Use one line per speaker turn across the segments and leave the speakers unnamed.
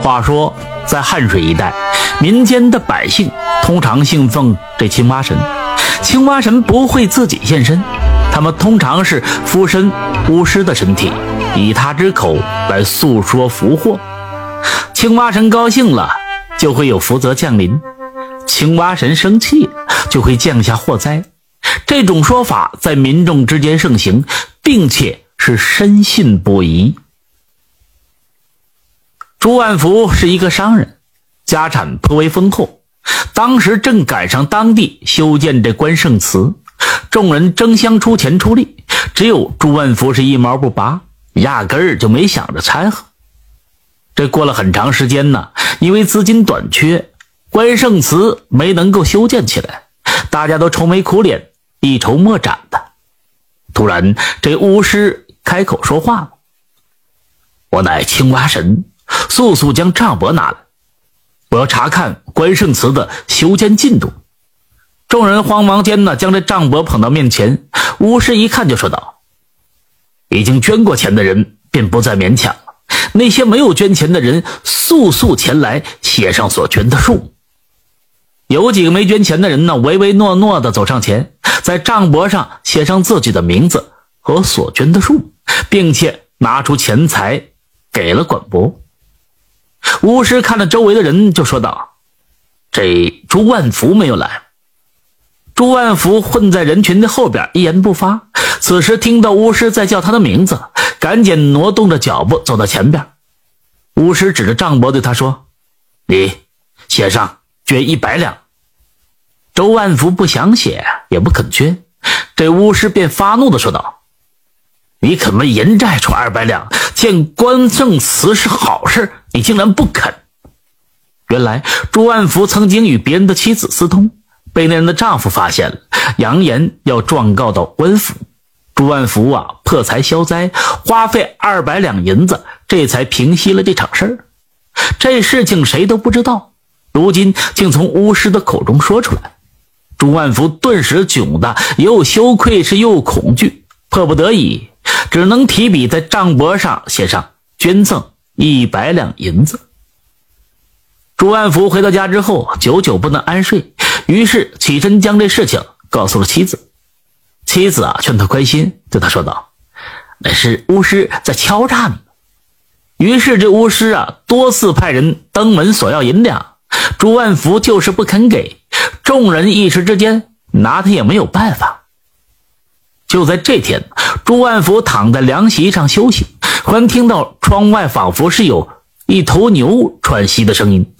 话说，在汉水一带，民间的百姓通常信奉这青蛙神。青蛙神不会自己现身，他们通常是附身巫师的身体，以他之口来诉说福祸。青蛙神高兴了，就会有福泽降临；青蛙神生气，就会降下祸灾。这种说法在民众之间盛行，并且是深信不疑。朱万福是一个商人，家产颇为丰厚。当时正赶上当地修建这关圣祠，众人争相出钱出力，只有朱万福是一毛不拔，压根儿就没想着掺和。这过了很长时间呢，因为资金短缺，关圣祠没能够修建起来，大家都愁眉苦脸，一筹莫展的。突然，这巫师开口说话了：“我乃青蛙神。”速速将账簿拿来，我要查看关圣祠的修建进度。众人慌忙间呢，将这账簿捧到面前。巫师一看就说道：“已经捐过钱的人便不再勉强了。那些没有捐钱的人，速速前来写上所捐的数。”有几个没捐钱的人呢，唯唯诺诺的走上前，在账簿上写上自己的名字和所捐的数，并且拿出钱财给了管博。巫师看着周围的人，就说道：“这朱万福没有来。”朱万福混在人群的后边，一言不发。此时听到巫师在叫他的名字，赶紧挪动着脚步走到前边。巫师指着账簿对他说：“你写上捐一百两。”周万福不想写，也不肯捐。这巫师便发怒的说道：“你肯为银债出二百两？见关圣祠是好事。”你竟然不肯！原来朱万福曾经与别人的妻子私通，被那人的丈夫发现了，扬言要状告到官府。朱万福啊，破财消灾，花费二百两银子，这才平息了这场事儿。这事情谁都不知道，如今竟从巫师的口中说出来，朱万福顿时窘的又羞愧是又恐惧，迫不得已，只能提笔在账簿上写上捐赠。一百两银子。朱万福回到家之后，久久不能安睡，于是起身将这事情告诉了妻子。妻子啊，劝他宽心，对他说道：“那是巫师在敲诈你。”于是这巫师啊，多次派人登门索要银两，朱万福就是不肯给。众人一时之间拿他也没有办法。就在这天，朱万福躺在凉席上休息。忽然听到窗外仿佛是有一头牛喘息的声音，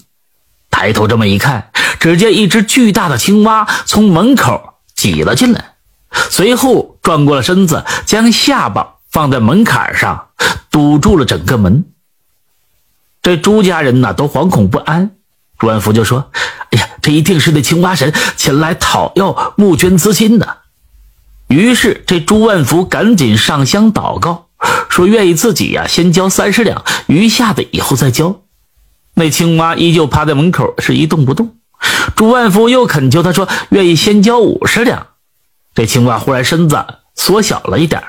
抬头这么一看，只见一只巨大的青蛙从门口挤了进来，随后转过了身子，将下巴放在门槛上，堵住了整个门。这朱家人呢都惶恐不安，朱万福就说：“哎呀，这一定是那青蛙神前来讨要募捐资金的。”于是这朱万福赶紧上香祷告。说愿意自己呀，先交三十两，余下的以后再交。那青蛙依旧趴在门口，是一动不动。朱万福又恳求他说愿意先交五十两。这青蛙忽然身子缩小了一点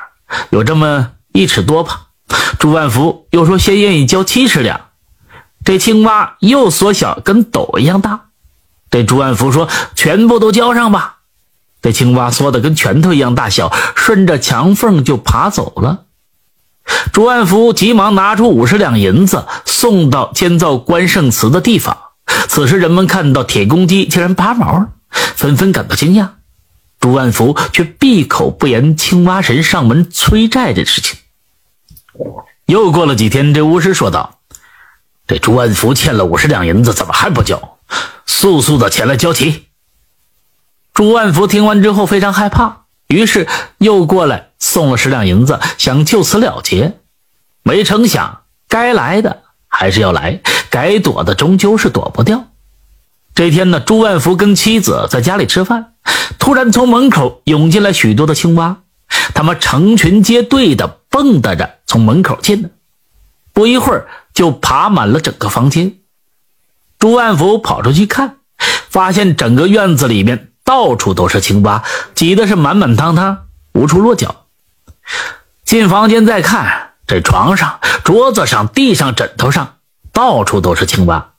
有这么一尺多吧。朱万福又说先愿意交七十两。这青蛙又缩小，跟斗一样大。这朱万福说全部都交上吧。这青蛙缩的跟拳头一样大小，顺着墙缝就爬走了。朱万福急忙拿出五十两银子，送到建造关圣祠的地方。此时人们看到铁公鸡竟然拔毛，纷纷感到惊讶。朱万福却闭口不言青蛙神上门催债的事情。又过了几天，这巫师说道：“这朱万福欠了五十两银子，怎么还不交？速速的前来交齐。”朱万福听完之后非常害怕，于是又过来。送了十两银子，想就此了结，没成想该来的还是要来，该躲的终究是躲不掉。这天呢，朱万福跟妻子在家里吃饭，突然从门口涌进来许多的青蛙，他们成群结队的蹦跶着从门口进来，不一会儿就爬满了整个房间。朱万福跑出去看，发现整个院子里面到处都是青蛙，挤得是满满当当，无处落脚。进房间再看，这床上、桌子上、地上、枕头上，到处都是青蛙。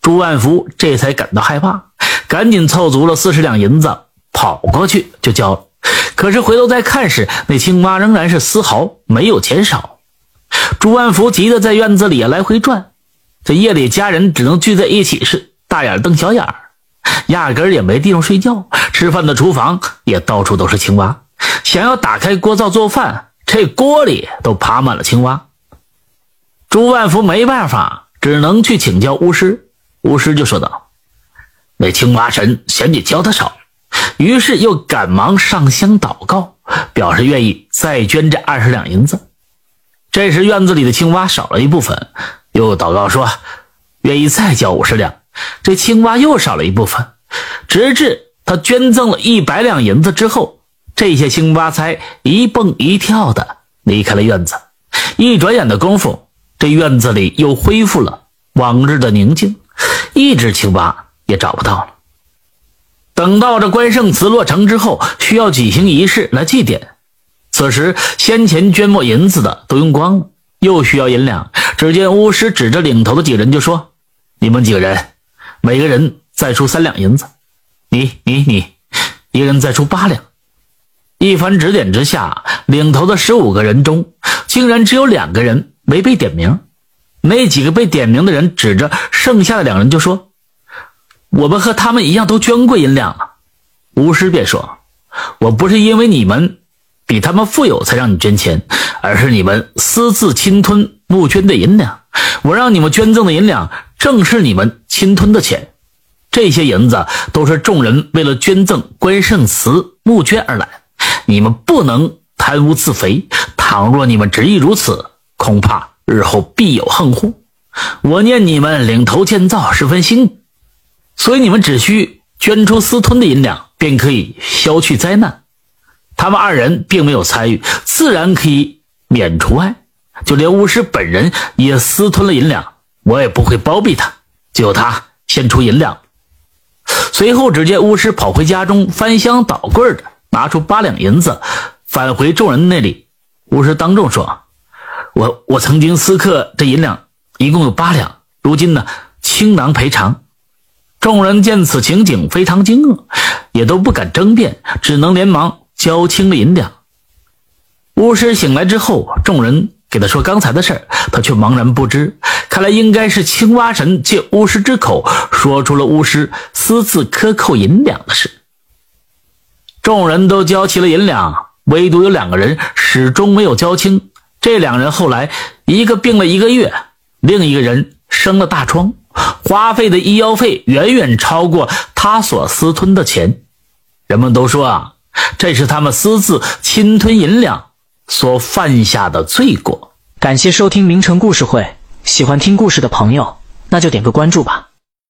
朱万福这才感到害怕，赶紧凑足了四十两银子，跑过去就交了。可是回头再看时，那青蛙仍然是丝毫没有减少。朱万福急得在院子里来回转。这夜里，家人只能聚在一起时，大眼瞪小眼儿，压根儿也没地方睡觉。吃饭的厨房也到处都是青蛙，想要打开锅灶做饭，这锅里都爬满了青蛙。朱万福没办法，只能去请教巫师。巫师就说道：“那青蛙神嫌你教的少。”于是又赶忙上香祷告，表示愿意再捐这二十两银子。这时院子里的青蛙少了一部分，又祷告说愿意再交五十两。这青蛙又少了一部分，直至他捐赠了一百两银子之后，这些青蛙才一蹦一跳的离开了院子。一转眼的功夫，这院子里又恢复了往日的宁静，一只青蛙也找不到了。等到这关圣祠落成之后，需要举行仪式来祭奠。此时，先前捐没银子的都用光了，又需要银两。只见巫师指着领头的几人就说：“你们几个人，每个人再出三两银子。你、你、你，一人再出八两。”一番指点之下，领头的十五个人中，竟然只有两个人没被点名。那几个被点名的人指着剩下的两人就说。我们和他们一样都捐过银两了，巫师便说：“我不是因为你们比他们富有才让你捐钱，而是你们私自侵吞募捐的银两。我让你们捐赠的银两，正是你们侵吞的钱。这些银子都是众人为了捐赠关圣祠募捐而来，你们不能贪污自肥。倘若你们执意如此，恐怕日后必有横祸。我念你们领头建造十分辛苦。”所以你们只需捐出私吞的银两，便可以消去灾难。他们二人并没有参与，自然可以免除外。就连巫师本人也私吞了银两，我也不会包庇他。就他先出银两。随后，只见巫师跑回家中，翻箱倒柜的拿出八两银子，返回众人那里。巫师当众说：“我我曾经私刻这银两，一共有八两，如今呢，倾囊赔偿。”众人见此情景，非常惊愕，也都不敢争辩，只能连忙交清了银两。巫师醒来之后，众人给他说刚才的事他却茫然不知。看来应该是青蛙神借巫师之口说出了巫师私自克扣银两的事。众人都交齐了银两，唯独有两个人始终没有交清。这两人后来，一个病了一个月，另一个人生了大疮。花费的医药费远远超过他所私吞的钱，人们都说啊，这是他们私自侵吞银两所犯下的罪过。
感谢收听名城故事会，喜欢听故事的朋友，那就点个关注吧。